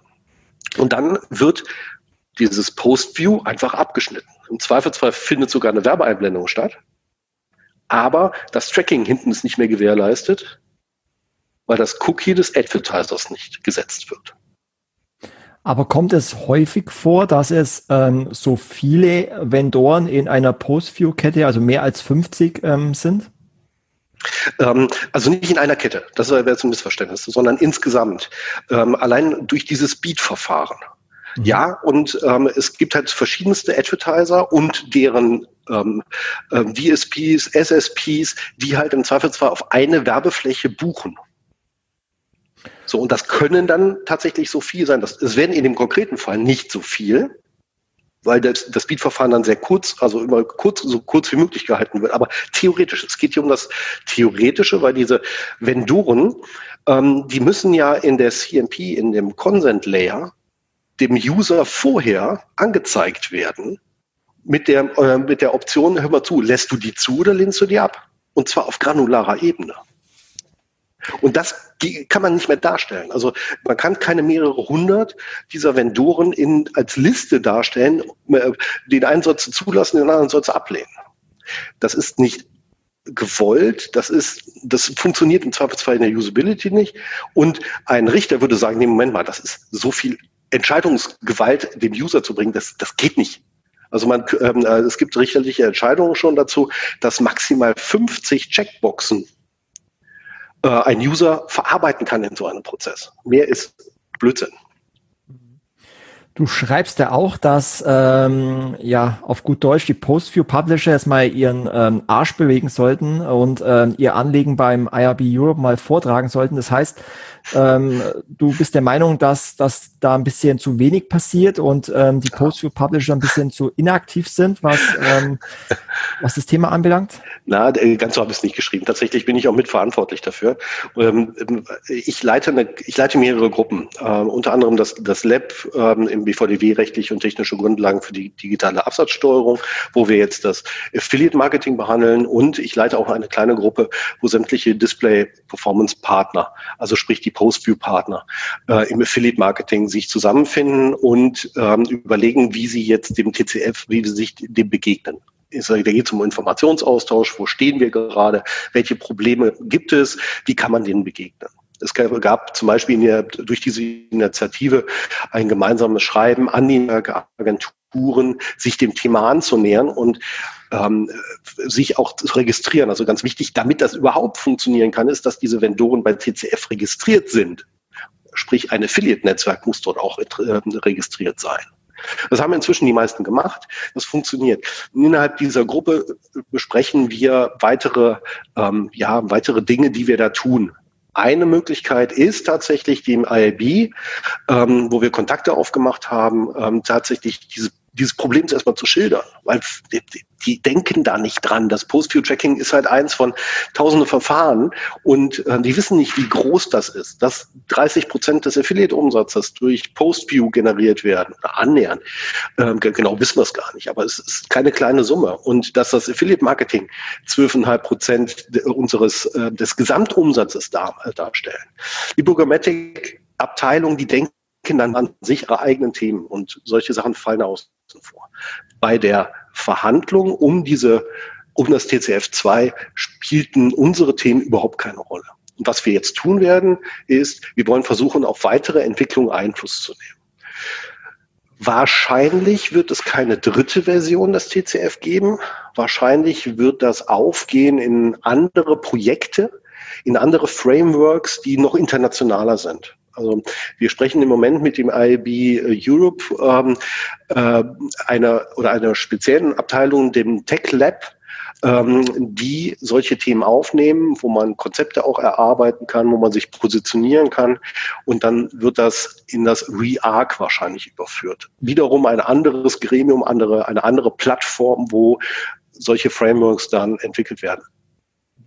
Und dann wird dieses Post-View einfach abgeschnitten. Im Zweifelsfall findet sogar eine Werbeeinblendung statt aber das Tracking hinten ist nicht mehr gewährleistet, weil das Cookie des Advertisers nicht gesetzt wird. Aber kommt es häufig vor, dass es ähm, so viele Vendoren in einer Post-View-Kette, also mehr als 50 ähm, sind? Ähm, also nicht in einer Kette, das wäre jetzt ein Missverständnis, sondern insgesamt. Ähm, allein durch dieses Beat-Verfahren. Mhm. Ja, und ähm, es gibt halt verschiedenste Advertiser und deren ähm, äh, DSPs, SSPs, die halt im Zweifelsfall auf eine Werbefläche buchen. So, und das können dann tatsächlich so viel sein. Das, es werden in dem konkreten Fall nicht so viel, weil das, das Beat-Verfahren dann sehr kurz, also immer kurz, so kurz wie möglich gehalten wird. Aber theoretisch, es geht hier um das Theoretische, weil diese Vendoren, ähm, die müssen ja in der CMP, in dem Consent Layer, dem User vorher angezeigt werden mit der, äh, mit der Option, hör mal zu, lässt du die zu oder lehnst du die ab? Und zwar auf granularer Ebene. Und das kann man nicht mehr darstellen. Also man kann keine mehrere hundert dieser Vendoren in, als Liste darstellen. Äh, den einen soll zulassen, den anderen soll ablehnen. Das ist nicht gewollt, das ist, das funktioniert im Zweifelsfall in der Usability nicht. Und ein Richter würde sagen, nee, Moment mal, das ist so viel Entscheidungsgewalt dem User zu bringen, das, das geht nicht. Also man, ähm, äh, es gibt richterliche Entscheidungen schon dazu, dass maximal 50 Checkboxen äh, ein User verarbeiten kann in so einem Prozess. Mehr ist Blödsinn. Du schreibst ja auch, dass ähm, ja auf gut Deutsch die Postview Publisher jetzt mal ihren ähm, Arsch bewegen sollten und ähm, ihr Anliegen beim IRB Europe mal vortragen sollten. Das heißt, ähm, du bist der Meinung, dass, dass da ein bisschen zu wenig passiert und ähm, die Post-View-Publisher ein bisschen zu inaktiv sind, was, ähm, was das Thema anbelangt? Na, ganz so habe ich es nicht geschrieben. Tatsächlich bin ich auch mitverantwortlich dafür. Ähm, ich, leite eine, ich leite mehrere Gruppen, äh, unter anderem das, das Lab ähm, im BVDW rechtliche und technische Grundlagen für die digitale Absatzsteuerung, wo wir jetzt das Affiliate-Marketing behandeln und ich leite auch eine kleine Gruppe, wo sämtliche Display-Performance-Partner, also sprich die Postview-Partner äh, im Affiliate-Marketing sich zusammenfinden und ähm, überlegen, wie sie jetzt dem TCF, wie sie sich dem begegnen. Da geht es um Informationsaustausch, wo stehen wir gerade, welche Probleme gibt es, wie kann man denen begegnen. Es gab zum Beispiel der, durch diese Initiative ein gemeinsames Schreiben an die Agenturen, sich dem Thema anzunähern und ähm, sich auch zu registrieren. Also ganz wichtig, damit das überhaupt funktionieren kann, ist, dass diese Vendoren bei TCF registriert sind. Sprich, ein Affiliate-Netzwerk muss dort auch äh, registriert sein. Das haben inzwischen die meisten gemacht. Das funktioniert. Innerhalb dieser Gruppe besprechen wir weitere, ähm, ja, weitere Dinge, die wir da tun. Eine Möglichkeit ist tatsächlich die im IAB, ähm, wo wir Kontakte aufgemacht haben, ähm, tatsächlich diese dieses Problems erstmal zu schildern, weil die, die denken da nicht dran. Das Post-View-Tracking ist halt eins von tausende Verfahren und äh, die wissen nicht, wie groß das ist. Dass 30 Prozent des Affiliate-Umsatzes durch Post-View generiert werden oder annähern, äh, genau wissen wir es gar nicht, aber es ist keine kleine Summe. Und dass das Affiliate-Marketing 12,5 Prozent unseres äh, des Gesamtumsatzes dar, äh, darstellen. Die Programmatic-Abteilung, die denkt dann an sich ihre eigenen Themen und solche Sachen fallen aus vor. Bei der Verhandlung um diese, um das TCF2 spielten unsere Themen überhaupt keine Rolle. Und was wir jetzt tun werden, ist, wir wollen versuchen, auf weitere Entwicklungen Einfluss zu nehmen. Wahrscheinlich wird es keine dritte Version des TCF geben. Wahrscheinlich wird das aufgehen in andere Projekte, in andere Frameworks, die noch internationaler sind. Also wir sprechen im Moment mit dem IAB äh, Europe ähm, äh, einer oder einer speziellen Abteilung, dem Tech Lab, ähm, die solche Themen aufnehmen, wo man Konzepte auch erarbeiten kann, wo man sich positionieren kann und dann wird das in das ReArc wahrscheinlich überführt. Wiederum ein anderes Gremium, andere, eine andere Plattform, wo solche Frameworks dann entwickelt werden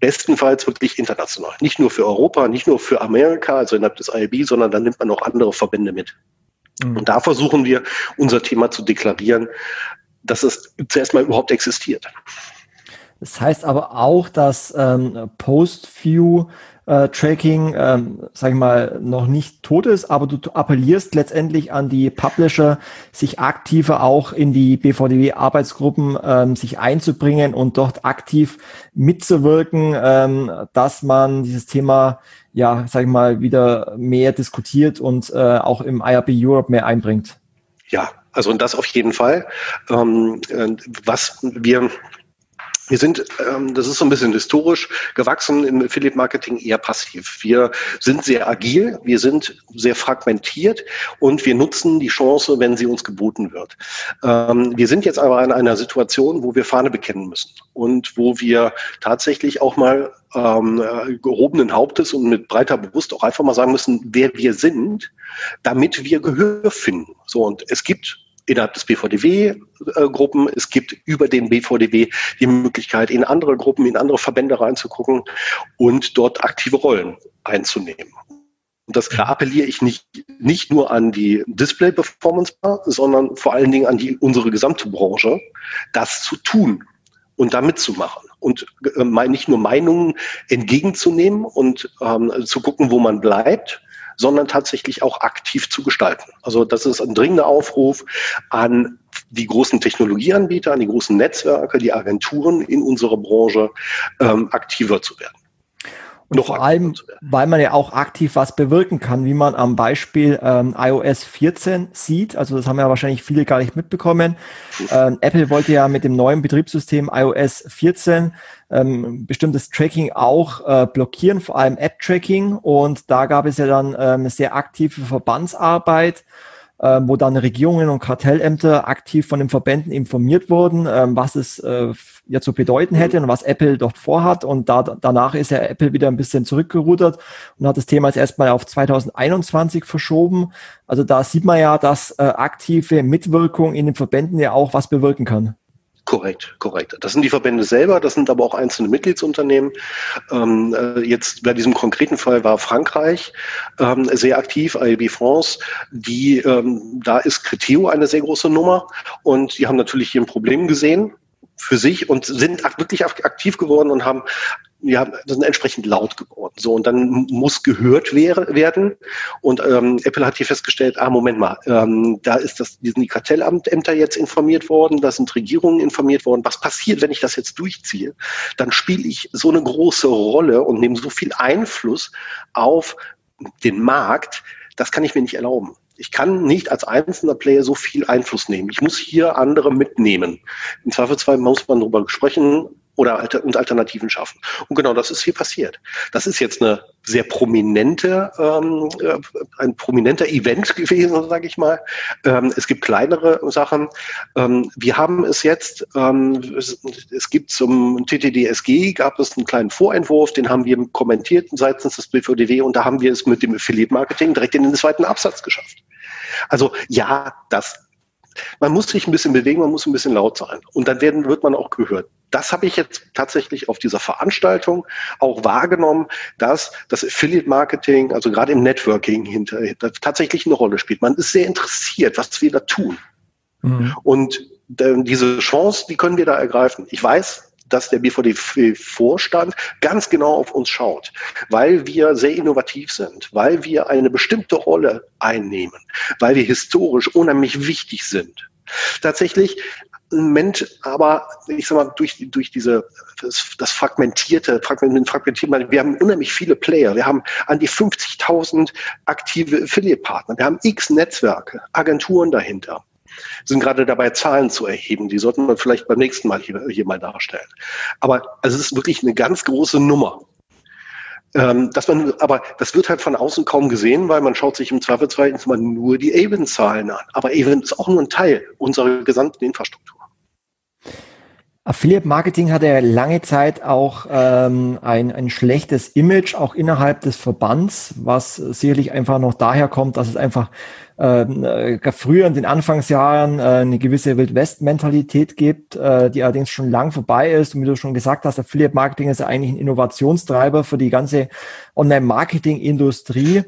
bestenfalls wirklich international. Nicht nur für Europa, nicht nur für Amerika, also innerhalb des IAB, sondern dann nimmt man auch andere Verbände mit. Mhm. Und da versuchen wir, unser Thema zu deklarieren, dass es zuerst mal überhaupt existiert. Das heißt aber auch, dass ähm, Post-View äh, Tracking, ähm, sag ich mal, noch nicht tot ist, aber du appellierst letztendlich an die Publisher, sich aktiver auch in die BVDW-Arbeitsgruppen ähm, sich einzubringen und dort aktiv mitzuwirken, ähm, dass man dieses Thema, ja, sag ich mal, wieder mehr diskutiert und äh, auch im IRB Europe mehr einbringt. Ja, also das auf jeden Fall. Ähm, äh, was wir wir sind, ähm, das ist so ein bisschen historisch gewachsen im Affiliate-Marketing eher passiv. Wir sind sehr agil, wir sind sehr fragmentiert und wir nutzen die Chance, wenn sie uns geboten wird. Ähm, wir sind jetzt aber in einer Situation, wo wir Fahne bekennen müssen und wo wir tatsächlich auch mal ähm, gehobenen Hauptes und mit breiter Brust auch einfach mal sagen müssen, wer wir sind, damit wir Gehör finden. So und es gibt innerhalb des BVDW-Gruppen. Es gibt über den BVDW die Möglichkeit, in andere Gruppen, in andere Verbände reinzugucken und dort aktive Rollen einzunehmen. Und das da appelliere ich nicht, nicht nur an die Display Performance Bar, sondern vor allen Dingen an die, unsere gesamte Branche, das zu tun und da mitzumachen und äh, nicht nur Meinungen entgegenzunehmen und ähm, zu gucken, wo man bleibt, sondern tatsächlich auch aktiv zu gestalten. Also das ist ein dringender Aufruf an die großen Technologieanbieter, an die großen Netzwerke, die Agenturen in unserer Branche ähm, aktiver zu werden. Und vor allem, weil man ja auch aktiv was bewirken kann, wie man am Beispiel ähm, iOS 14 sieht. Also das haben ja wahrscheinlich viele gar nicht mitbekommen. Ähm, Apple wollte ja mit dem neuen Betriebssystem iOS 14 ähm, bestimmtes Tracking auch äh, blockieren, vor allem App-Tracking. Und da gab es ja dann ähm, sehr aktive Verbandsarbeit wo dann Regierungen und Kartellämter aktiv von den Verbänden informiert wurden, ähm, was es äh, ja zu bedeuten hätte und was Apple dort vorhat. Und da, danach ist ja Apple wieder ein bisschen zurückgerudert und hat das Thema jetzt erstmal auf 2021 verschoben. Also da sieht man ja, dass äh, aktive Mitwirkung in den Verbänden ja auch was bewirken kann. Korrekt, korrekt. Das sind die Verbände selber, das sind aber auch einzelne Mitgliedsunternehmen. Ähm, äh, jetzt bei diesem konkreten Fall war Frankreich ähm, sehr aktiv, AEB France. Die, ähm, da ist Criteo eine sehr große Nummer und die haben natürlich hier ein Problem gesehen für sich und sind wirklich aktiv geworden und haben ja, sind entsprechend laut geworden. So, und dann muss gehört wär, werden. Und ähm, Apple hat hier festgestellt, ah, Moment mal, ähm, da ist das, die sind die Kartellämter jetzt informiert worden, da sind Regierungen informiert worden. Was passiert, wenn ich das jetzt durchziehe? Dann spiele ich so eine große Rolle und nehme so viel Einfluss auf den Markt, das kann ich mir nicht erlauben. Ich kann nicht als einzelner Player so viel Einfluss nehmen. Ich muss hier andere mitnehmen. Im Zweifelsfall muss man darüber sprechen, oder alter, und Alternativen schaffen. Und genau das ist hier passiert. Das ist jetzt eine sehr prominente, ähm, äh, ein prominenter Event gewesen, sage ich mal. Ähm, es gibt kleinere Sachen. Ähm, wir haben es jetzt, ähm, es, es, gibt zum TTDSG gab es einen kleinen Vorentwurf, den haben wir kommentiert seitens des BVDW und da haben wir es mit dem Affiliate Marketing direkt in den zweiten Absatz geschafft. Also ja, das man muss sich ein bisschen bewegen, man muss ein bisschen laut sein. Und dann werden, wird man auch gehört. Das habe ich jetzt tatsächlich auf dieser Veranstaltung auch wahrgenommen, dass das Affiliate Marketing, also gerade im Networking hinter, tatsächlich eine Rolle spielt. Man ist sehr interessiert, was wir da tun. Mhm. Und äh, diese Chance, die können wir da ergreifen. Ich weiß, dass der BVD-Vorstand ganz genau auf uns schaut, weil wir sehr innovativ sind, weil wir eine bestimmte Rolle einnehmen, weil wir historisch unheimlich wichtig sind. Tatsächlich Moment, aber ich sag mal, durch, durch diese, das, das fragmentierte, fragmentierte, wir haben unheimlich viele Player. Wir haben an die 50.000 aktive Affiliate-Partner. Wir haben x Netzwerke, Agenturen dahinter sind gerade dabei, Zahlen zu erheben. Die sollten wir vielleicht beim nächsten Mal hier, hier mal darstellen. Aber also es ist wirklich eine ganz große Nummer. Ähm, dass man, aber das wird halt von außen kaum gesehen, weil man schaut sich im Zweifelsfall mal nur die Avon-Zahlen an. Aber Avon ist auch nur ein Teil unserer gesamten Infrastruktur. Affiliate Marketing hatte ja lange Zeit auch ähm, ein, ein schlechtes Image, auch innerhalb des Verbands, was sicherlich einfach noch daher kommt, dass es einfach äh, früher in den Anfangsjahren äh, eine gewisse Wildwest-Mentalität gibt, äh, die allerdings schon lang vorbei ist. Und wie du schon gesagt hast, Affiliate Marketing ist ja eigentlich ein Innovationstreiber für die ganze Online-Marketing-Industrie.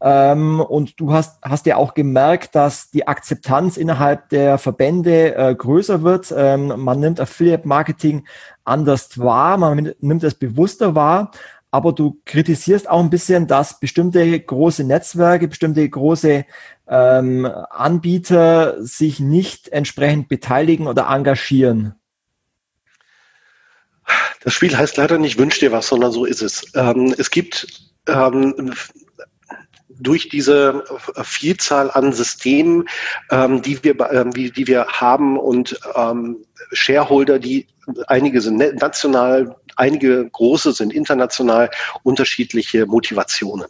Ähm, und du hast, hast ja auch gemerkt, dass die Akzeptanz innerhalb der Verbände äh, größer wird. Ähm, man nimmt Affiliate Marketing anders wahr, man nimmt es bewusster wahr aber du kritisierst auch ein bisschen, dass bestimmte große Netzwerke, bestimmte große ähm, Anbieter sich nicht entsprechend beteiligen oder engagieren. Das Spiel heißt leider nicht Wünsch dir was, sondern so ist es. Ähm, es gibt ähm, durch diese Vielzahl an Systemen, ähm, die, wir, ähm, die, die wir haben und ähm, Shareholder, die einige sind national, einige große sind international, unterschiedliche Motivationen.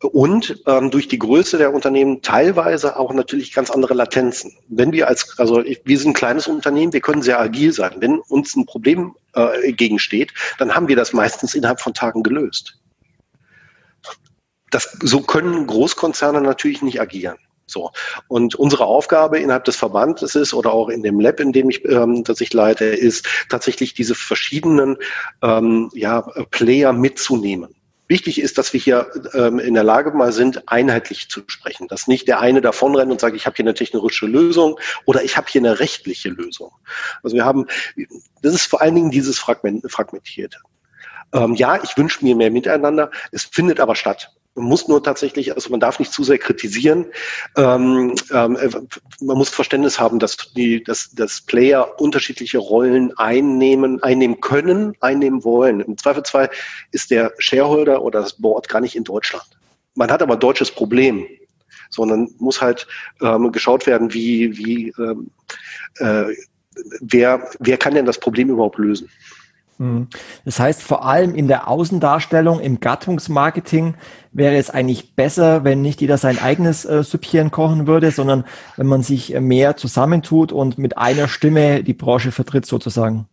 Und ähm, durch die Größe der Unternehmen teilweise auch natürlich ganz andere Latenzen. Wenn wir als, also wir sind ein kleines Unternehmen, wir können sehr agil sein. Wenn uns ein Problem äh, gegensteht, dann haben wir das meistens innerhalb von Tagen gelöst. Das, so können Großkonzerne natürlich nicht agieren. So. Und unsere Aufgabe innerhalb des Verbandes ist oder auch in dem Lab, in dem ich, ähm, das ich leite, ist tatsächlich diese verschiedenen ähm, ja, Player mitzunehmen. Wichtig ist, dass wir hier ähm, in der Lage mal sind, einheitlich zu sprechen. Dass nicht der eine davonrennt und sagt, ich habe hier eine technische Lösung oder ich habe hier eine rechtliche Lösung. Also wir haben, das ist vor allen Dingen dieses Fragment, Fragmentierte. Ähm, ja, ich wünsche mir mehr Miteinander. Es findet aber statt. Man muss nur tatsächlich, also man darf nicht zu sehr kritisieren. Ähm, ähm, man muss Verständnis haben, dass die, dass, dass Player unterschiedliche Rollen einnehmen, einnehmen können, einnehmen wollen. Im Zweifelsfall ist der Shareholder oder das Board gar nicht in Deutschland. Man hat aber ein deutsches Problem, sondern muss halt ähm, geschaut werden, wie, wie ähm, äh, wer, wer kann denn das Problem überhaupt lösen. Mhm. Das heißt, vor allem in der Außendarstellung, im Gattungsmarketing wäre es eigentlich besser, wenn nicht jeder sein eigenes äh, Süppchen kochen würde, sondern wenn man sich mehr zusammentut und mit einer Stimme die Branche vertritt sozusagen.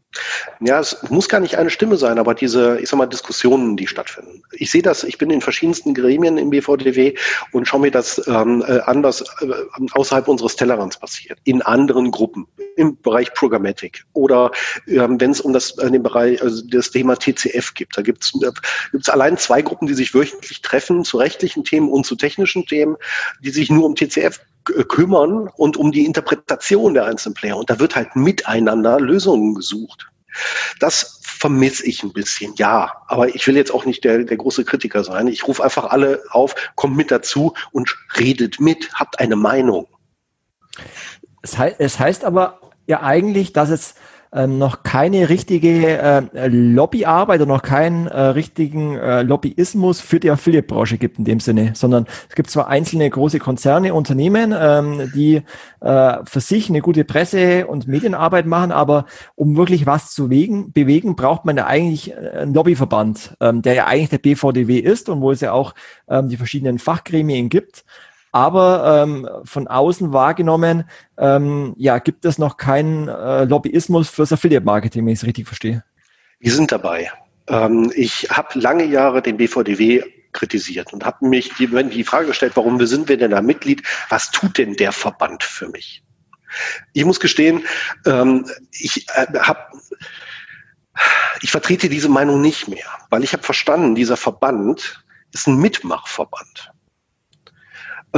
Ja, es muss gar nicht eine Stimme sein, aber diese, ich sag mal, Diskussionen, die stattfinden. Ich sehe das, ich bin in verschiedensten Gremien im BVDW und schaue mir das ähm, äh, an, was äh, außerhalb unseres Tellerrands passiert, in anderen Gruppen, im Bereich Programmatic oder ähm, wenn es um das, äh, den Bereich, also das Thema TCF gibt. Da gibt es äh, allein zwei Gruppen, die sich wöchentlich treffen zu rechtlichen Themen und zu technischen Themen, die sich nur um TCF kümmern und um die Interpretation der einzelnen Player. Und da wird halt miteinander Lösungen gesucht. Das vermisse ich ein bisschen, ja. Aber ich will jetzt auch nicht der, der große Kritiker sein. Ich rufe einfach alle auf, kommt mit dazu und redet mit, habt eine Meinung. Es heißt aber ja eigentlich, dass es ähm, noch keine richtige äh, Lobbyarbeit oder noch keinen äh, richtigen äh, Lobbyismus für die Affiliate-Branche gibt in dem Sinne, sondern es gibt zwar einzelne große Konzerne, Unternehmen, ähm, die äh, für sich eine gute Presse- und Medienarbeit machen, aber um wirklich was zu wegen, bewegen, braucht man ja eigentlich äh, einen Lobbyverband, ähm, der ja eigentlich der BVDW ist und wo es ja auch ähm, die verschiedenen Fachgremien gibt aber ähm, von außen wahrgenommen, ähm, ja, gibt es noch keinen äh, Lobbyismus fürs Affiliate-Marketing, wenn ich es richtig verstehe. Wir sind dabei. Ähm, ich habe lange Jahre den BVDW kritisiert und habe mich die, die Frage gestellt, warum sind wir denn da Mitglied? Was tut denn der Verband für mich? Ich muss gestehen, ähm, ich äh, habe ich vertrete diese Meinung nicht mehr, weil ich habe verstanden, dieser Verband ist ein Mitmachverband.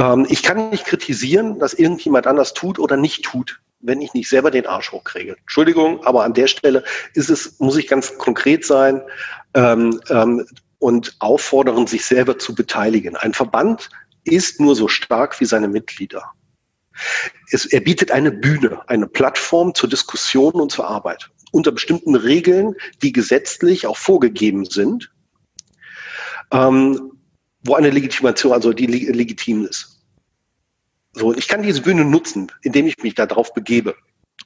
Ähm, ich kann nicht kritisieren, dass irgendjemand anders tut oder nicht tut, wenn ich nicht selber den Arsch hochkriege. Entschuldigung, aber an der Stelle ist es, muss ich ganz konkret sein ähm, ähm, und auffordern, sich selber zu beteiligen. Ein Verband ist nur so stark wie seine Mitglieder. Es, er bietet eine Bühne, eine Plattform zur Diskussion und zur Arbeit unter bestimmten Regeln, die gesetzlich auch vorgegeben sind. Ähm, wo eine Legitimation, also die legitim ist. So, ich kann diese Bühne nutzen, indem ich mich darauf begebe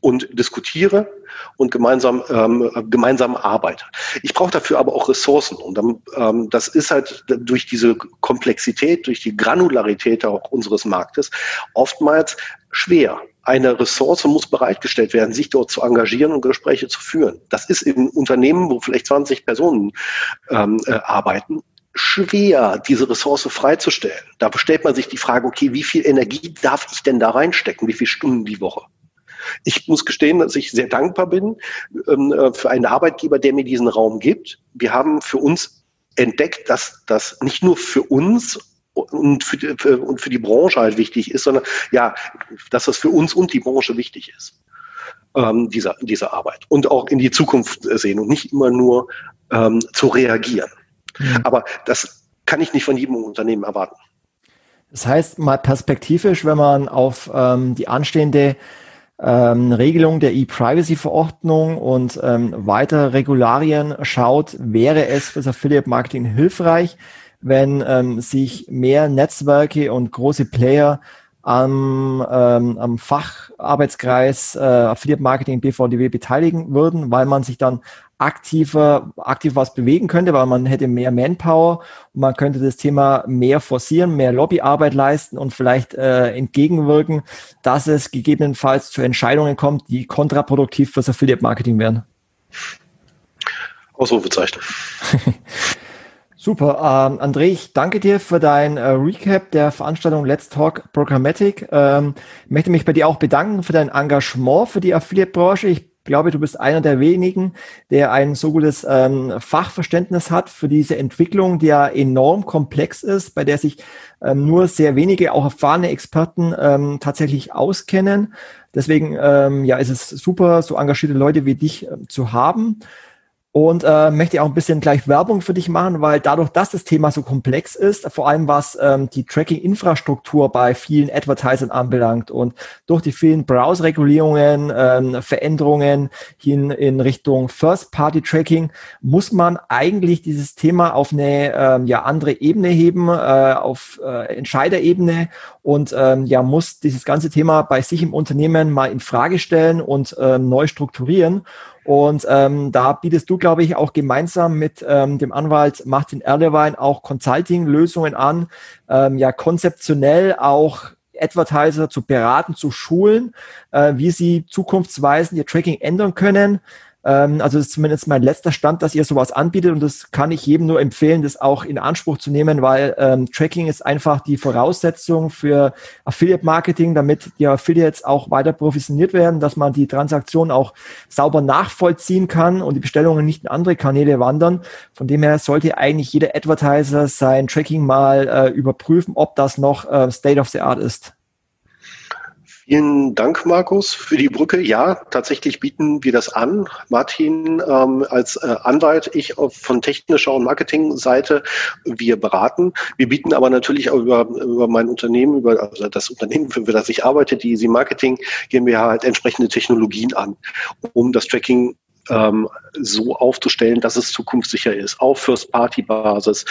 und diskutiere und gemeinsam ähm, gemeinsam arbeite. Ich brauche dafür aber auch Ressourcen und dann, ähm, das ist halt durch diese Komplexität, durch die Granularität auch unseres Marktes oftmals schwer. Eine Ressource muss bereitgestellt werden, sich dort zu engagieren und Gespräche zu führen. Das ist in Unternehmen, wo vielleicht 20 Personen ähm, äh, arbeiten, schwer, diese Ressource freizustellen. Da stellt man sich die Frage, okay, wie viel Energie darf ich denn da reinstecken? Wie viele Stunden die Woche? Ich muss gestehen, dass ich sehr dankbar bin ähm, äh, für einen Arbeitgeber, der mir diesen Raum gibt. Wir haben für uns entdeckt, dass das nicht nur für uns und für, die, für, und für die Branche halt wichtig ist, sondern ja, dass das für uns und die Branche wichtig ist, ähm, diese, diese Arbeit. Und auch in die Zukunft sehen und nicht immer nur ähm, zu reagieren. Mhm. Aber das kann ich nicht von jedem Unternehmen erwarten. Das heißt, mal perspektivisch, wenn man auf ähm, die anstehende ähm, Regelung der E-Privacy-Verordnung und ähm, weitere Regularien schaut, wäre es für das Affiliate-Marketing hilfreich, wenn ähm, sich mehr Netzwerke und große Player am, ähm, am Facharbeitskreis äh, Affiliate Marketing BVDW beteiligen würden, weil man sich dann aktiver, aktiv was bewegen könnte, weil man hätte mehr Manpower und man könnte das Thema mehr forcieren, mehr Lobbyarbeit leisten und vielleicht äh, entgegenwirken, dass es gegebenenfalls zu Entscheidungen kommt, die kontraproduktiv fürs Affiliate Marketing wären. Ausrufezeichen. Super. Ähm, André, ich danke dir für dein äh, Recap der Veranstaltung Let's Talk Programmatic. Ähm, möchte mich bei dir auch bedanken für dein Engagement für die Affiliate-Branche. Ich glaube, du bist einer der wenigen, der ein so gutes ähm, Fachverständnis hat für diese Entwicklung, die ja enorm komplex ist, bei der sich ähm, nur sehr wenige, auch erfahrene Experten ähm, tatsächlich auskennen. Deswegen ähm, ja, ist es super, so engagierte Leute wie dich äh, zu haben. Und äh, möchte auch ein bisschen gleich Werbung für dich machen, weil dadurch, dass das Thema so komplex ist, vor allem was ähm, die Tracking-Infrastruktur bei vielen Advertisern anbelangt und durch die vielen Browser-Regulierungen, ähm, Veränderungen hin in Richtung First-Party-Tracking, muss man eigentlich dieses Thema auf eine ähm, ja, andere Ebene heben, äh, auf äh, Entscheiderebene und ähm, ja, muss dieses ganze Thema bei sich im Unternehmen mal in Frage stellen und ähm, neu strukturieren. Und ähm, da bietest du, glaube ich, auch gemeinsam mit ähm, dem Anwalt Martin Erlewein auch Consulting-Lösungen an, ähm, ja konzeptionell auch Advertiser zu beraten, zu schulen, äh, wie sie zukunftsweisend ihr Tracking ändern können, ähm, also das ist zumindest mein letzter Stand, dass ihr sowas anbietet und das kann ich jedem nur empfehlen, das auch in Anspruch zu nehmen, weil ähm, Tracking ist einfach die Voraussetzung für Affiliate Marketing, damit die Affiliates auch weiter professioniert werden, dass man die Transaktion auch sauber nachvollziehen kann und die Bestellungen nicht in andere Kanäle wandern. Von dem her sollte eigentlich jeder Advertiser sein Tracking mal äh, überprüfen, ob das noch äh, State of the Art ist. Vielen Dank, Markus, für die Brücke. Ja, tatsächlich bieten wir das an. Martin ähm, als äh, Anwalt, ich auf, von technischer und Marketingseite, wir beraten. Wir bieten aber natürlich auch über, über mein Unternehmen, über also das Unternehmen, für das ich arbeite, die Easy Marketing GmbH, halt entsprechende Technologien an, um das Tracking ähm, so aufzustellen, dass es zukunftssicher ist, auf First-Party-Basis,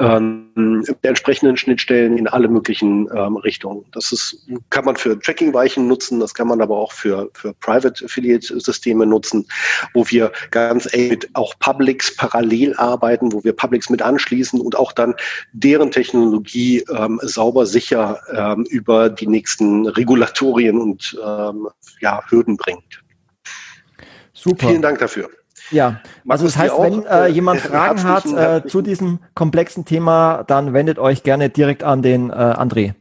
ähm, mit entsprechenden Schnittstellen in alle möglichen ähm, Richtungen. Das ist, kann man für Tracking-Weichen nutzen, das kann man aber auch für, für Private-Affiliate-Systeme nutzen, wo wir ganz eng mit auch Publics parallel arbeiten, wo wir Publics mit anschließen und auch dann deren Technologie ähm, sauber sicher ähm, über die nächsten Regulatorien und ähm, ja, Hürden bringt. Super. Vielen Dank dafür. Ja, also das heißt, auch, wenn äh, äh jemand Fragen hat äh, zu diesem komplexen Thema, dann wendet euch gerne direkt an den äh, André.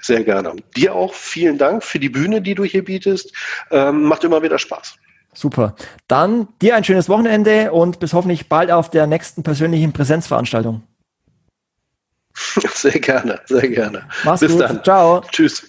Sehr gerne. Dir auch vielen Dank für die Bühne, die du hier bietest. Ähm, macht immer wieder Spaß. Super. Dann dir ein schönes Wochenende und bis hoffentlich bald auf der nächsten persönlichen Präsenzveranstaltung. Sehr gerne, sehr gerne. Mach's bis gut. dann. Ciao. Tschüss.